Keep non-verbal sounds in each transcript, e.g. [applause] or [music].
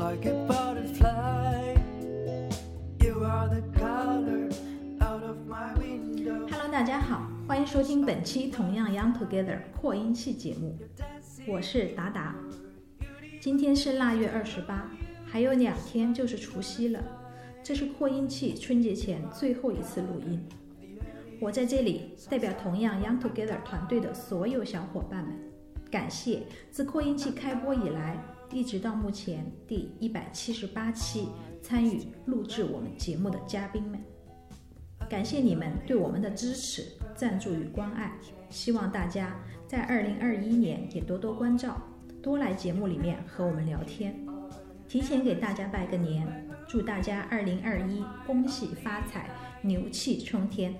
like a butterfly. You are the color out of my window. Hello，大家好，欢迎收听本期同样 Young Together 扩音器节目，我是达达。今天是腊月二十八，还有两天就是除夕了，这是扩音器春节前最后一次录音。我在这里代表同样 Young Together 团队的所有小伙伴们，感谢自扩音器开播以来，一直到目前第一百七十八期参与录制我们节目的嘉宾们。感谢你们对我们的支持、赞助与关爱，希望大家在二零二一年也多多关照，多来节目里面和我们聊天。提前给大家拜个年，祝大家二零二一恭喜发财，牛气冲天！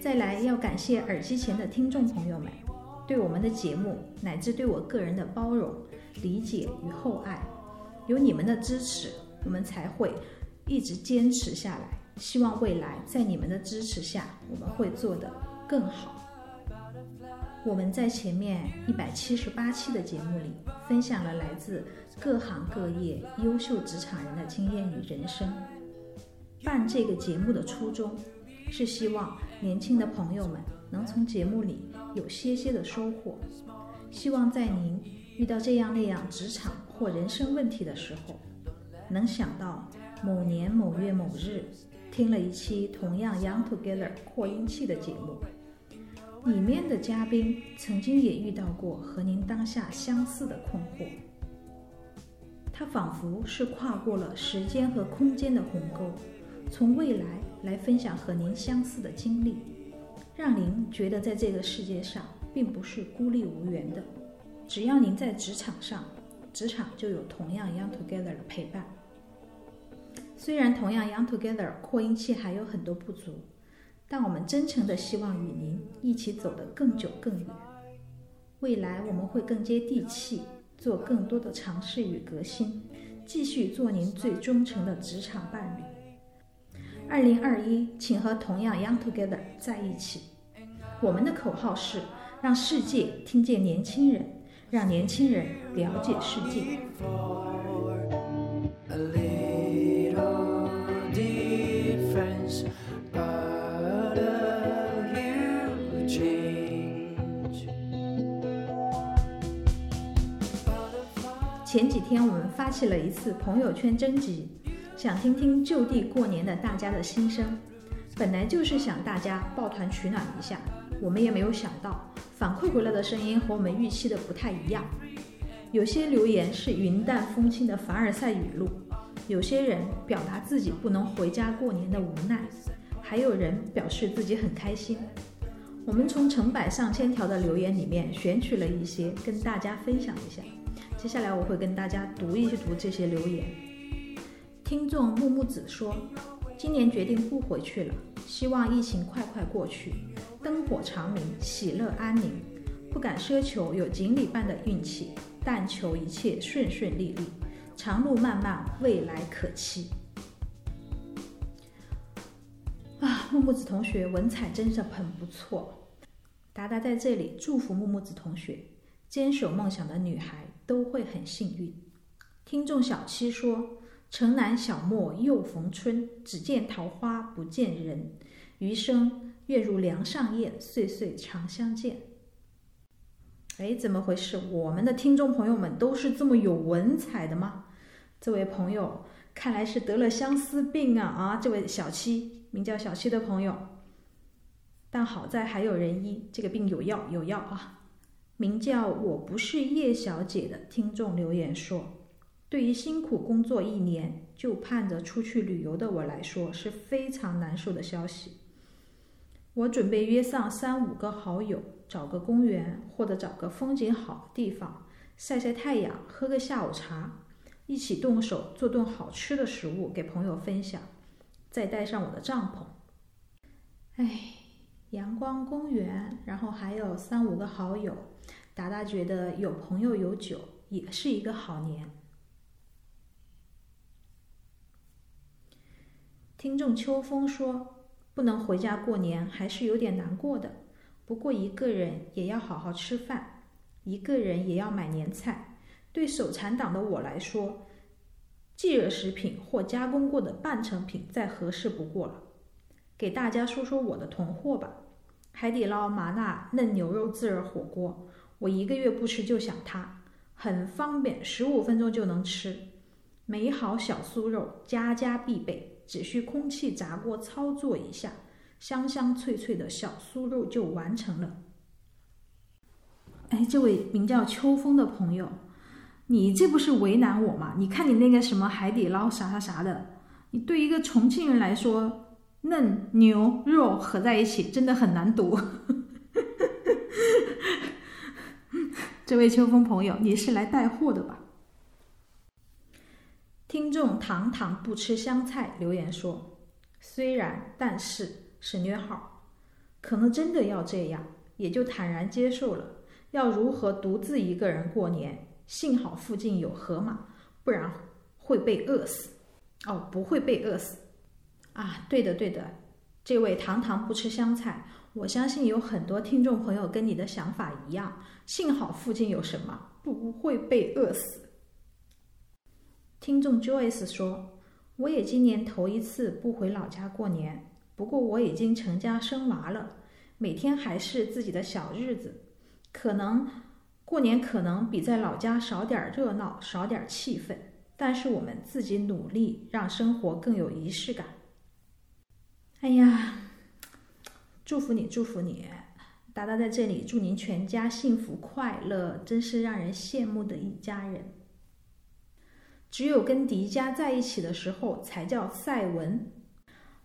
再来要感谢耳机前的听众朋友们，对我们的节目乃至对我个人的包容、理解与厚爱，有你们的支持，我们才会一直坚持下来。希望未来在你们的支持下，我们会做得更好。我们在前面一百七十八期的节目里，分享了来自各行各业优秀职场人的经验与人生。办这个节目的初衷，是希望年轻的朋友们能从节目里有些些的收获。希望在您遇到这样那样职场或人生问题的时候，能想到某年某月某日。听了一期同样 Young Together 扩音器的节目，里面的嘉宾曾经也遇到过和您当下相似的困惑。他仿佛是跨过了时间和空间的鸿沟，从未来来分享和您相似的经历，让您觉得在这个世界上并不是孤立无援的。只要您在职场上，职场就有同样 Young Together 的陪伴。虽然同样 Young Together 扩音器还有很多不足，但我们真诚的希望与您一起走得更久更远。未来我们会更接地气，做更多的尝试与革新，继续做您最忠诚的职场伴侣。二零二一，请和同样 Young Together 在一起。我们的口号是：让世界听见年轻人，让年轻人了解世界。前几天我们发起了一次朋友圈征集，想听听就地过年的大家的心声。本来就是想大家抱团取暖一下，我们也没有想到反馈回来的声音和我们预期的不太一样。有些留言是云淡风轻的凡尔赛语录，有些人表达自己不能回家过年的无奈，还有人表示自己很开心。我们从成百上千条的留言里面选取了一些，跟大家分享一下。接下来我会跟大家读一读这些留言。听众木木子说：“今年决定不回去了，希望疫情快快过去，灯火长明，喜乐安宁。不敢奢求有锦鲤般的运气，但求一切顺顺利利，长路漫漫，未来可期。”啊，木木子同学文采真是很不错。达达在这里祝福木木子同学，坚守梦想的女孩。都会很幸运。听众小七说：“城南小陌又逢春，只见桃花不见人。余生愿如梁上燕，岁岁常相见。”哎，怎么回事？我们的听众朋友们都是这么有文采的吗？这位朋友看来是得了相思病啊！啊，这位小七，名叫小七的朋友，但好在还有人医，这个病有药，有药啊。名叫我不是叶小姐的听众留言说：“对于辛苦工作一年就盼着出去旅游的我来说，是非常难受的消息。我准备约上三五个好友，找个公园或者找个风景好的地方晒晒太阳，喝个下午茶，一起动手做顿好吃的食物给朋友分享，再带上我的帐篷。哎，阳光公园，然后还有三五个好友。”达达觉得有朋友有酒也是一个好年。听众秋风说：“不能回家过年，还是有点难过的。不过一个人也要好好吃饭，一个人也要买年菜。对手残党的我来说，即热食品或加工过的半成品再合适不过了。给大家说说我的囤货吧。海底捞麻辣嫩牛肉自热火锅，我一个月不吃就想它，很方便，十五分钟就能吃。美好小酥肉，家家必备，只需空气炸锅操作一下，香香脆脆的小酥肉就完成了。哎，这位名叫秋风的朋友，你这不是为难我吗？你看你那个什么海底捞啥啥啥的，你对一个重庆人来说。嫩牛肉合在一起真的很难读。[laughs] 这位秋风朋友，你是来带货的吧？听众糖糖不吃香菜留言说：“虽然，但是省略号，可能真的要这样，也就坦然接受了。要如何独自一个人过年？幸好附近有河马，不然会被饿死。哦，不会被饿死。”啊，对的对的，这位糖糖不吃香菜，我相信有很多听众朋友跟你的想法一样。幸好附近有什么，不会被饿死。听众 Joyce 说：“我也今年头一次不回老家过年，不过我已经成家生娃了，每天还是自己的小日子，可能过年可能比在老家少点热闹，少点气氛，但是我们自己努力，让生活更有仪式感。”哎呀，祝福你，祝福你！达达在这里祝您全家幸福快乐，真是让人羡慕的一家人。只有跟迪迦在一起的时候才叫赛文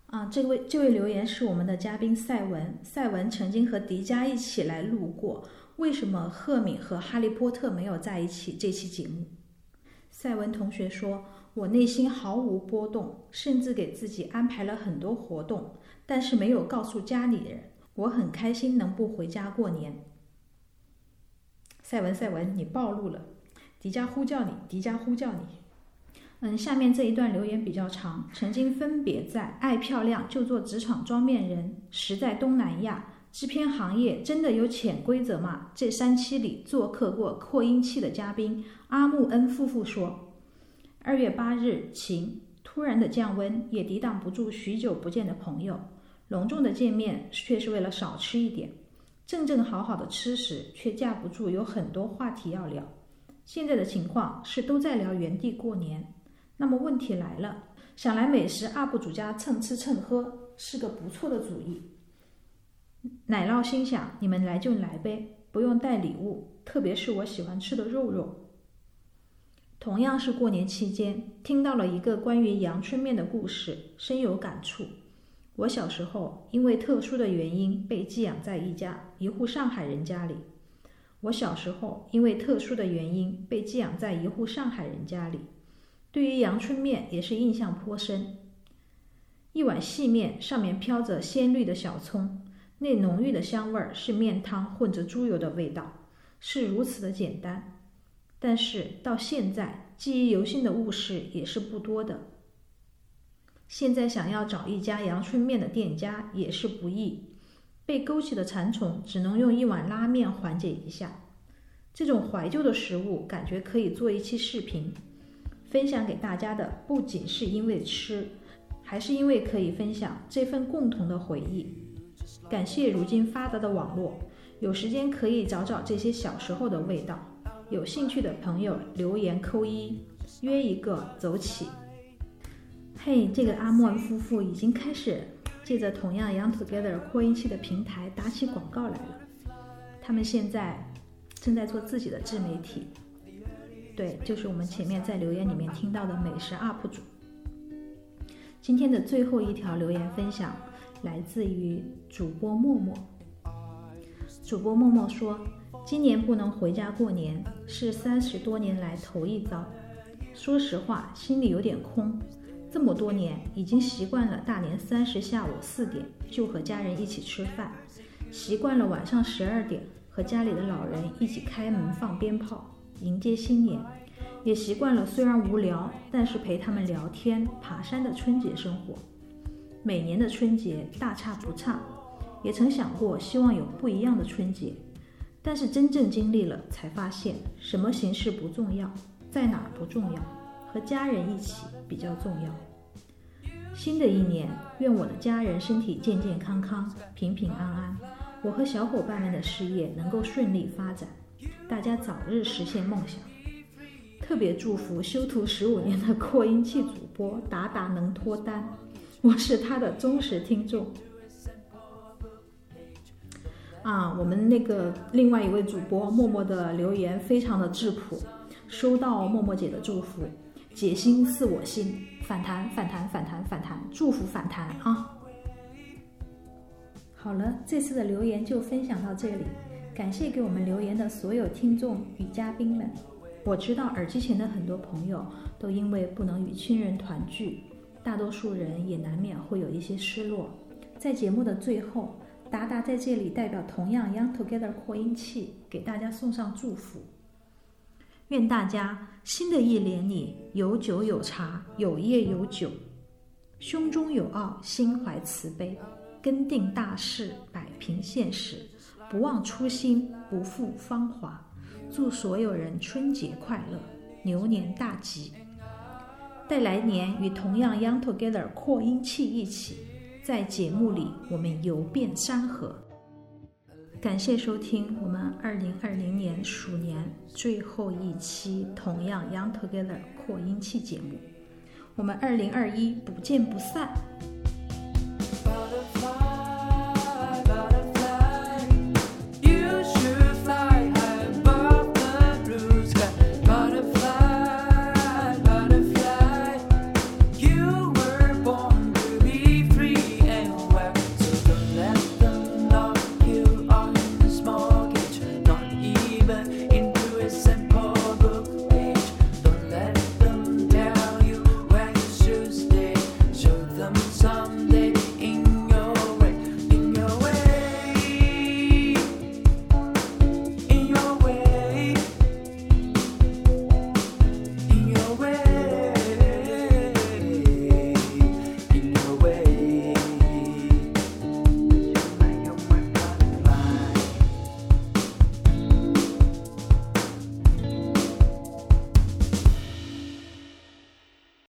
啊！这位这位留言是我们的嘉宾赛文，赛文曾经和迪迦一起来录过。为什么赫敏和哈利波特没有在一起？这期节目，赛文同学说。我内心毫无波动，甚至给自己安排了很多活动，但是没有告诉家里人。我很开心能不回家过年。赛文，赛文，你暴露了！迪迦呼叫你，迪迦呼叫你。嗯，下面这一段留言比较长。曾经分别在《爱漂亮就做职场双面人》《时在东南亚》制片行业真的有潜规则吗？这三期里做客过扩音器的嘉宾阿木恩夫妇说。二月八日晴，突然的降温也抵挡不住许久不见的朋友。隆重的见面却是为了少吃一点，正正好好的吃时却架不住有很多话题要聊。现在的情况是都在聊原地过年，那么问题来了，想来美食 UP 主家蹭吃蹭喝是个不错的主意。奶酪心想：你们来就来呗，不用带礼物，特别是我喜欢吃的肉肉。同样是过年期间，听到了一个关于阳春面的故事，深有感触。我小时候因为特殊的原因被寄养在一家一户上海人家里。我小时候因为特殊的原因被寄养在一户上海人家里，对于阳春面也是印象颇深。一碗细面上面飘着鲜绿的小葱，那浓郁的香味儿是面汤混着猪油的味道，是如此的简单。但是到现在，记忆犹新的物事也是不多的。现在想要找一家阳春面的店家也是不易，被勾起的馋虫只能用一碗拉面缓解一下。这种怀旧的食物，感觉可以做一期视频，分享给大家的不仅是因为吃，还是因为可以分享这份共同的回忆。感谢如今发达的网络，有时间可以找找这些小时候的味道。有兴趣的朋友留言扣一，约一个走起。嘿，这个阿莫恩夫妇已经开始借着同样 Young Together 扩音器的平台打起广告来了。他们现在正在做自己的自媒体，对，就是我们前面在留言里面听到的美食 UP 主。今天的最后一条留言分享来自于主播默默，主播默默说。今年不能回家过年，是三十多年来头一遭。说实话，心里有点空。这么多年，已经习惯了大年三十下午四点就和家人一起吃饭，习惯了晚上十二点和家里的老人一起开门放鞭炮迎接新年，也习惯了虽然无聊，但是陪他们聊天爬山的春节生活。每年的春节大差不差，也曾想过希望有不一样的春节。但是真正经历了，才发现什么形式不重要，在哪不重要，和家人一起比较重要。新的一年，愿我的家人身体健健康康、平平安安，我和小伙伴们的事业能够顺利发展，大家早日实现梦想。特别祝福修图十五年的 [laughs] 扩音器主播达达能脱单，我是他的忠实听众。啊，我们那个另外一位主播默默的留言非常的质朴，收到默默姐的祝福，解心似我心，反弹反弹反弹反弹，祝福反弹啊！好了，这次的留言就分享到这里，感谢给我们留言的所有听众与嘉宾们。我知道耳机前的很多朋友都因为不能与亲人团聚，大多数人也难免会有一些失落。在节目的最后。达达在这里代表同样 Young Together 扩音器给大家送上祝福，愿大家新的一年里有酒有茶有业有酒，胸中有傲心怀慈悲，根定大事摆平现实，不忘初心不负芳华。祝所有人春节快乐，牛年大吉！待来年与同样 Young Together 扩音器一起。在节目里，我们游遍山河。感谢收听我们二零二零年鼠年最后一期同样 Young Together 扩音器节目。我们二零二一不见不散。